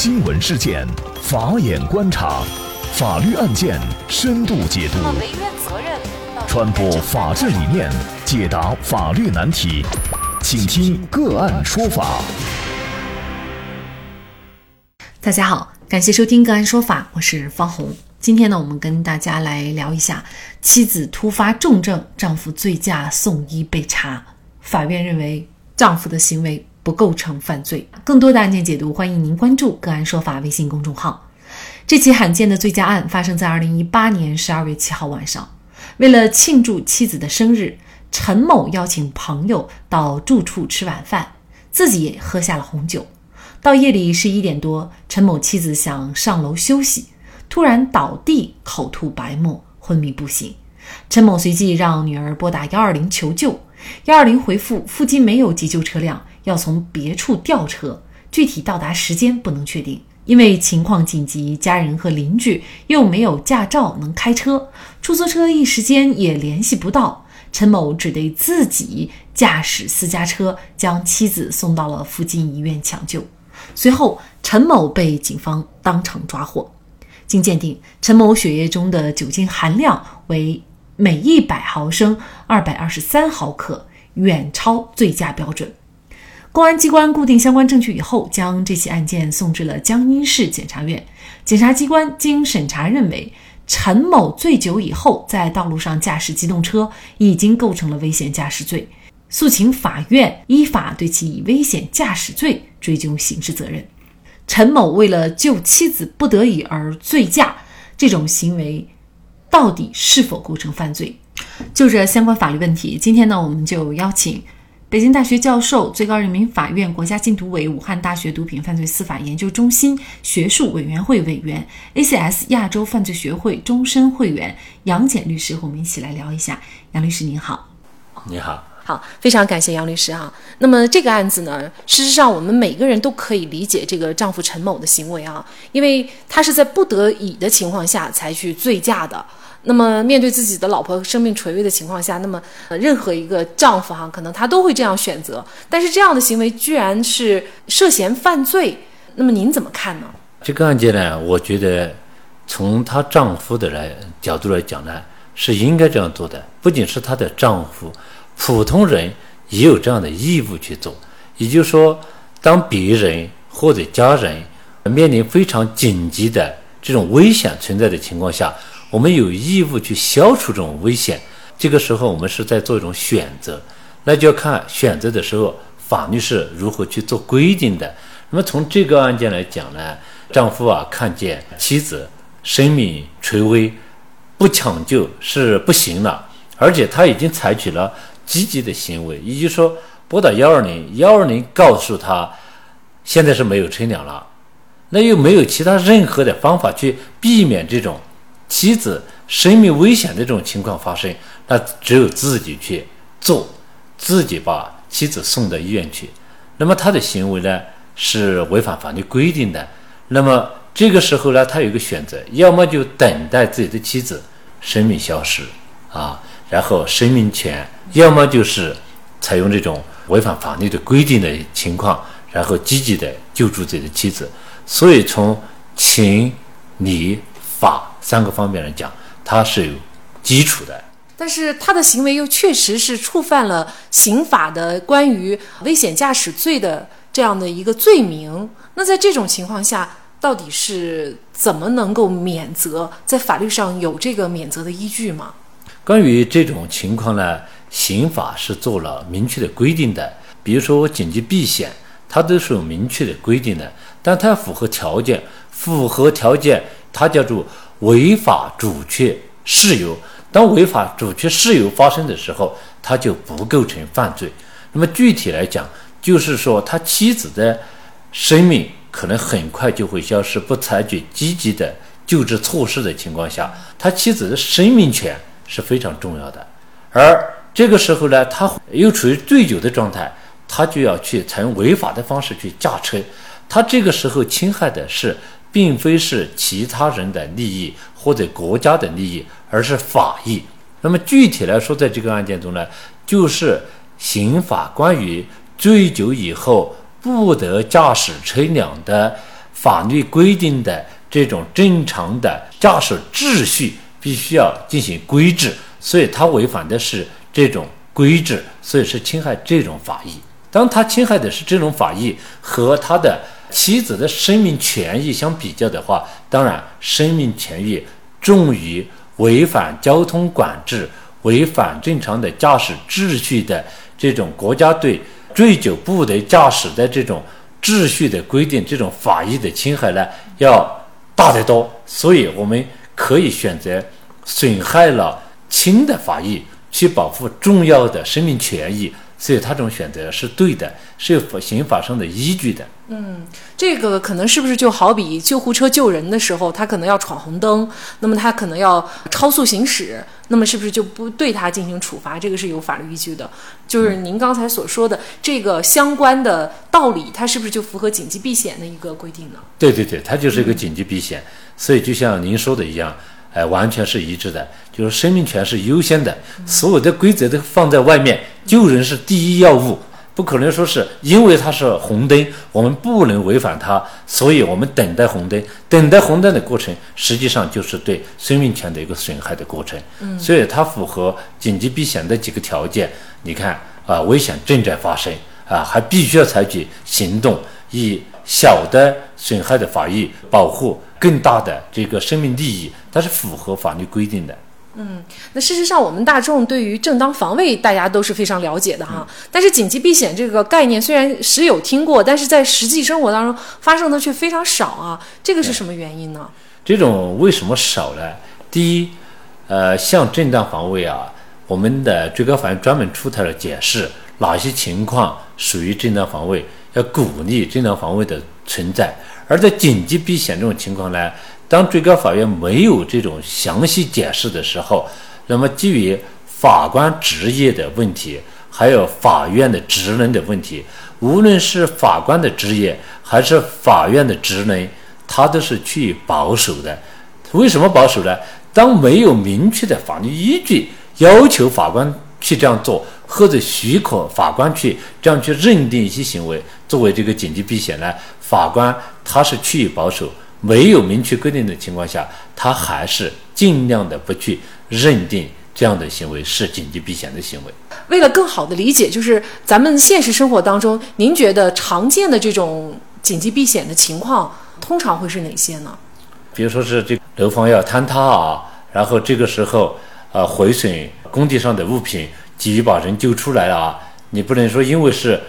新闻事件，法眼观察，法律案件深度解读，传播法治理念，解答法律难题，请听个案说法。大家好，感谢收听个案说法，我是方红。今天呢，我们跟大家来聊一下妻子突发重症，丈夫醉驾送医被查，法院认为丈夫的行为。不构成犯罪。更多的案件解读，欢迎您关注“个案说法”微信公众号。这起罕见的醉驾案发生在二零一八年十二月七号晚上。为了庆祝妻子的生日，陈某邀请朋友到住处吃晚饭，自己也喝下了红酒。到夜里十一点多，陈某妻子想上楼休息，突然倒地，口吐白沫，昏迷不醒。陈某随即让女儿拨打幺二零求救，幺二零回复附近没有急救车辆。要从别处调车，具体到达时间不能确定，因为情况紧急，家人和邻居又没有驾照能开车，出租车一时间也联系不到，陈某只得自己驾驶私家车将妻子送到了附近医院抢救。随后，陈某被警方当场抓获。经鉴定，陈某血液中的酒精含量为每一百毫升二百二十三毫克，远超醉驾标准。公安机关固定相关证据以后，将这起案件送至了江阴市检察院。检察机关经审查认为，陈某醉酒以后在道路上驾驶机动车已经构成了危险驾驶罪，诉请法院依法对其以危险驾驶罪追究刑事责任。陈某为了救妻子不得已而醉驾，这种行为到底是否构成犯罪？就这相关法律问题，今天呢，我们就邀请。北京大学教授、最高人民法院国家禁毒委、武汉大学毒品犯罪司法研究中心学术委员会委员、ACS 亚洲犯罪学会终身会员杨戬律师和我们一起来聊一下。杨律师您好，你好，好，非常感谢杨律师啊。那么这个案子呢，事实上我们每个人都可以理解这个丈夫陈某的行为啊，因为他是在不得已的情况下才去醉驾的。那么，面对自己的老婆生命垂危的情况下，那么呃，任何一个丈夫哈，可能他都会这样选择。但是这样的行为居然是涉嫌犯罪，那么您怎么看呢？这个案件呢，我觉得从她丈夫的来角度来讲呢，是应该这样做的。不仅是她的丈夫，普通人也有这样的义务去做。也就是说，当别人或者家人面临非常紧急的这种危险存在的情况下，我们有义务去消除这种危险，这个时候我们是在做一种选择，那就要看选择的时候法律是如何去做规定的。那么从这个案件来讲呢，丈夫啊看见妻子生命垂危，不抢救是不行了，而且他已经采取了积极的行为，也就是说拨打幺二零，幺二零告诉他现在是没有车辆了，那又没有其他任何的方法去避免这种。妻子生命危险的这种情况发生，那只有自己去做，自己把妻子送到医院去。那么他的行为呢是违反法律规定的。那么这个时候呢，他有一个选择，要么就等待自己的妻子生命消失啊，然后生命权；要么就是采用这种违反法律的规定的情况，然后积极的救助自己的妻子。所以从情、理、法。三个方面来讲，它是有基础的，但是他的行为又确实是触犯了刑法的关于危险驾驶罪的这样的一个罪名。那在这种情况下，到底是怎么能够免责？在法律上有这个免责的依据吗？关于这种情况呢，刑法是做了明确的规定的。比如说紧急避险，它都是有明确的规定的，但它符合条件，符合条件，它叫做。违法阻却事由，当违法阻却事由发生的时候，他就不构成犯罪。那么具体来讲，就是说他妻子的生命可能很快就会消失，不采取积极的救治措施的情况下，他妻子的生命权是非常重要的。而这个时候呢，他又处于醉酒的状态，他就要去采用违法的方式去驾车，他这个时候侵害的是。并非是其他人的利益或者国家的利益，而是法益。那么具体来说，在这个案件中呢，就是刑法关于醉酒以后不得驾驶车辆的法律规定的这种正常的驾驶秩序必须要进行规制，所以他违反的是这种规制，所以是侵害这种法益。当他侵害的是这种法益和他的妻子的生命权益相比较的话，当然生命权益重于违反交通管制、违反正常的驾驶秩序的这种国家对醉酒不得驾驶的这种秩序的规定，这种法益的侵害呢要大得多。所以我们可以选择损害了轻的法益，去保护重要的生命权益。所以他这种选择是对的，是有刑法上的依据的。嗯，这个可能是不是就好比救护车救人的时候，他可能要闯红灯，那么他可能要超速行驶，那么是不是就不对他进行处罚？这个是有法律依据的。就是您刚才所说的这个相关的道理，它是不是就符合紧急避险的一个规定呢？对对对，它就是一个紧急避险。所以就像您说的一样。哎，完全是一致的，就是生命权是优先的，所有的规则都放在外面，救人是第一要务，不可能说是因为它是红灯，我们不能违反它，所以我们等待红灯，等待红灯的过程，实际上就是对生命权的一个损害的过程。嗯，所以它符合紧急避险的几个条件。你看啊，危险正在发生啊，还必须要采取行动，以小的损害的法益保护。更大的这个生命利益，它是符合法律规定的。嗯，那事实上，我们大众对于正当防卫，大家都是非常了解的哈。但是紧急避险这个概念虽然时有听过，但是在实际生活当中发生的却非常少啊。这个是什么原因呢？这种为什么少呢？第一，呃，像正当防卫啊，我们的最高法院专门出台了解释，哪些情况属于正当防卫，要鼓励正当防卫的存在。而在紧急避险这种情况呢，当最高法院没有这种详细解释的时候，那么基于法官职业的问题，还有法院的职能的问题，无论是法官的职业还是法院的职能，它都是趋于保守的。为什么保守呢？当没有明确的法律依据要求法官去这样做，或者许可法官去这样去认定一些行为作为这个紧急避险呢？法官他是趋于保守，没有明确规定的情况下，他还是尽量的不去认定这样的行为是紧急避险的行为。为了更好的理解，就是咱们现实生活当中，您觉得常见的这种紧急避险的情况，通常会是哪些呢？比如说是这楼房要坍塌啊，然后这个时候呃毁损工地上的物品，急于把人救出来啊，你不能说因为是。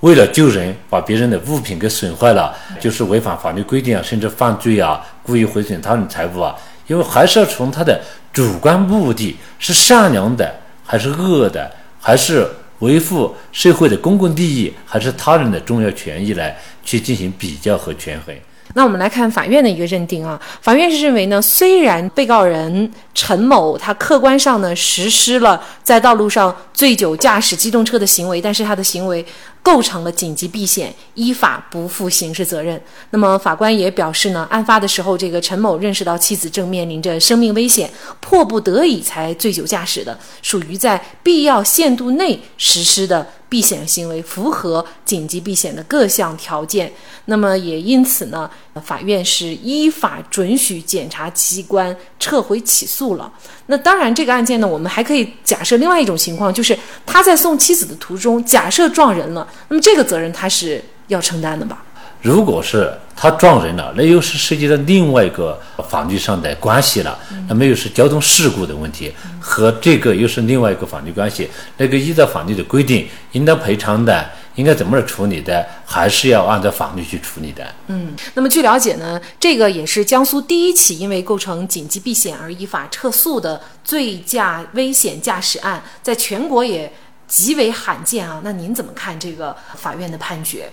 为了救人，把别人的物品给损坏了，就是违反法律规定啊，甚至犯罪啊，故意毁损他人财物啊。因为还是要从他的主观目的是善良的还是恶的，还是维护社会的公共利益，还是他人的重要权益来去进行比较和权衡。那我们来看法院的一个认定啊，法院是认为呢，虽然被告人陈某他客观上呢实施了在道路上醉酒驾驶机动车的行为，但是他的行为。构成了紧急避险，依法不负刑事责任。那么法官也表示呢，案发的时候，这个陈某认识到妻子正面临着生命危险，迫不得已才醉酒驾驶的，属于在必要限度内实施的。避险行为符合紧急避险的各项条件，那么也因此呢，法院是依法准许检察机关撤回起诉了。那当然，这个案件呢，我们还可以假设另外一种情况，就是他在送妻子的途中，假设撞人了，那么这个责任他是要承担的吧？如果是他撞人了，那又是涉及到另外一个法律上的关系了，那么又是交通事故的问题，和这个又是另外一个法律关系。那个依照法律的规定，应当赔偿的，应该怎么来处理的，还是要按照法律去处理的。嗯，那么据了解呢，这个也是江苏第一起因为构成紧急避险而依法撤诉的醉驾危险驾驶案，在全国也极为罕见啊。那您怎么看这个法院的判决？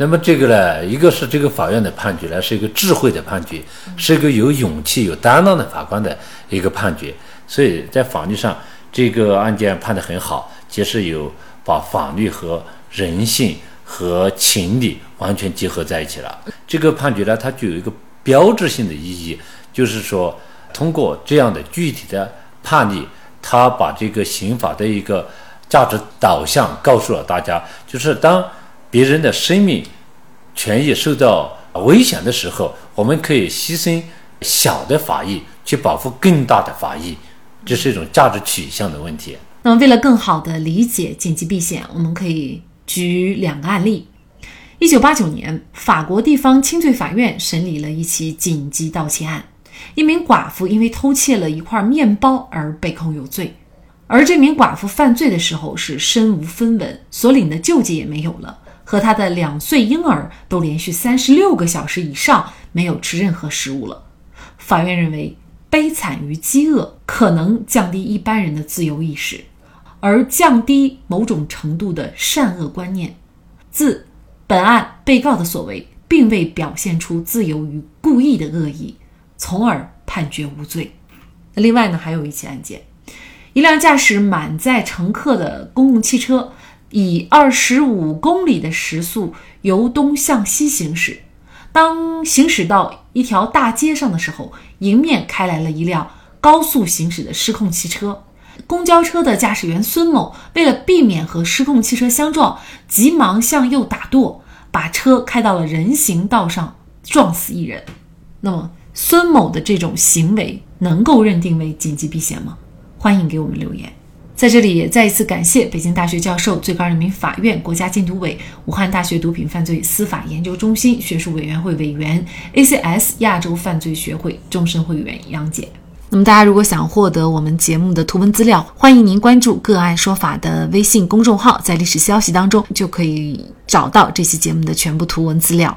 那么这个呢，一个是这个法院的判决呢，是一个智慧的判决，是一个有勇气、有担当的法官的一个判决。所以在法律上，这个案件判得很好，其实有把法律和人性和情理完全结合在一起了。这个判决呢，它具有一个标志性的意义，就是说，通过这样的具体的判例，他把这个刑法的一个价值导向告诉了大家，就是当。别人的生命权益受到危险的时候，我们可以牺牲小的法益去保护更大的法益，这是一种价值取向的问题。那么，为了更好地理解紧急避险，我们可以举两个案例。一九八九年，法国地方轻罪法院审理了一起紧急盗窃案，一名寡妇因为偷窃了一块面包而被控有罪。而这名寡妇犯罪的时候是身无分文，所领的救济也没有了，和他的两岁婴儿都连续三十六个小时以上没有吃任何食物了。法院认为，悲惨与饥饿可能降低一般人的自由意识。而降低某种程度的善恶观念。自本案被告的所为，并未表现出自由与故意的恶意，从而判决无罪。那另外呢，还有一起案件：一辆驾驶满载乘客的公共汽车，以二十五公里的时速由东向西行驶。当行驶到一条大街上的时候，迎面开来了一辆高速行驶的失控汽车。公交车的驾驶员孙某为了避免和失控汽车相撞，急忙向右打舵，把车开到了人行道上，撞死一人。那么，孙某的这种行为能够认定为紧急避险吗？欢迎给我们留言。在这里也再一次感谢北京大学教授、最高人民法院国家禁毒委、武汉大学毒品犯罪司法研究中心学术委员会委员、ACS 亚洲犯罪学会终身会员杨姐。那么，大家如果想获得我们节目的图文资料，欢迎您关注“个案说法”的微信公众号，在历史消息当中就可以找到这期节目的全部图文资料。